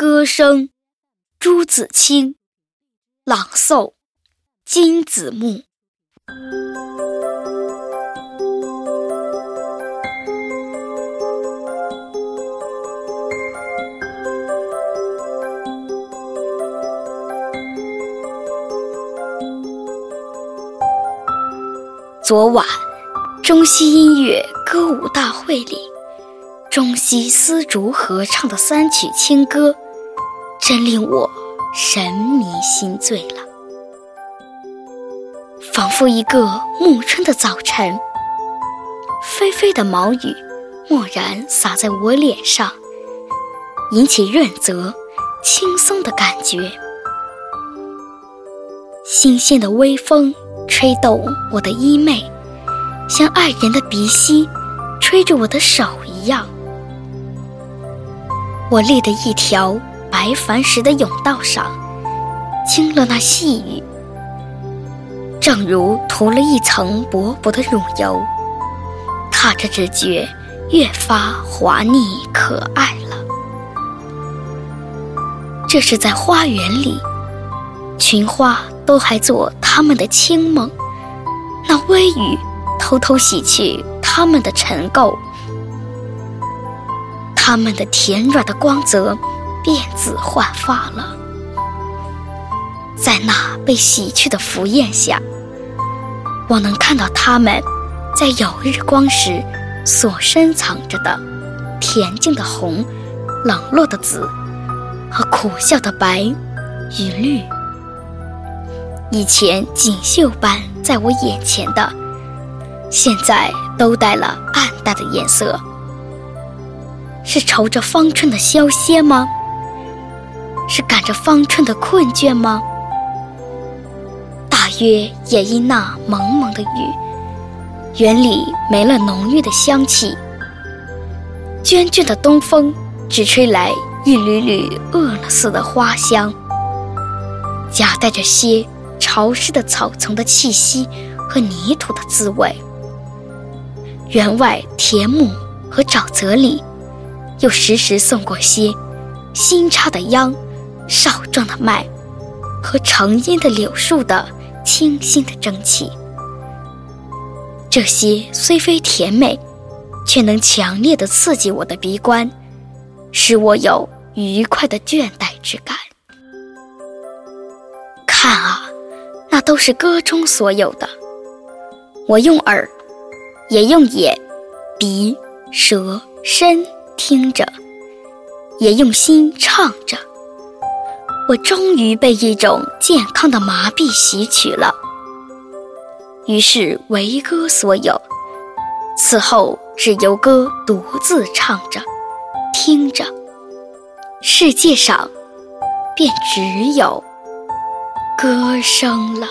歌声，朱自清，朗诵，金子木。昨晚，中西音乐歌舞大会里，中西丝竹合唱的三曲清歌，真令我神迷心醉了。仿佛一个暮春的早晨，霏霏的毛雨蓦然洒在我脸上，引起润泽、轻松的感觉。新鲜的微风。吹动我的衣袂，像爱人的鼻息，吹着我的手一样。我立的一条白矾石的甬道上，经了那细雨，正如涂了一层薄薄的乳油，踏着只觉越发滑腻可爱了。这是在花园里，群花。都还做他们的清梦，那微雨偷偷洗去他们的尘垢，他们的甜软的光泽变紫焕发了。在那被洗去的浮艳下，我能看到他们在有日光时所深藏着的恬静的红、冷落的紫和苦笑的白与绿。以前锦绣般在我眼前的，现在都带了暗淡的颜色。是愁着芳春的消歇吗？是赶着芳春的困倦吗？大约也因那蒙蒙的雨，园里没了浓郁的香气。涓涓的东风只吹来一缕缕饿了似的花香，夹带着些。潮湿的草丛的气息和泥土的滋味，园外田亩和沼泽里，又时时送过些新插的秧、少壮的麦和成荫的柳树的清新的蒸汽。这些虽非甜美，却能强烈的刺激我的鼻观，使我有愉快的倦怠之感。看啊！那都是歌中所有的。我用耳，也用眼、鼻、舌、身听着，也用心唱着。我终于被一种健康的麻痹吸取了。于是为歌所有，此后只由歌独自唱着、听着，世界上便只有。歌声了。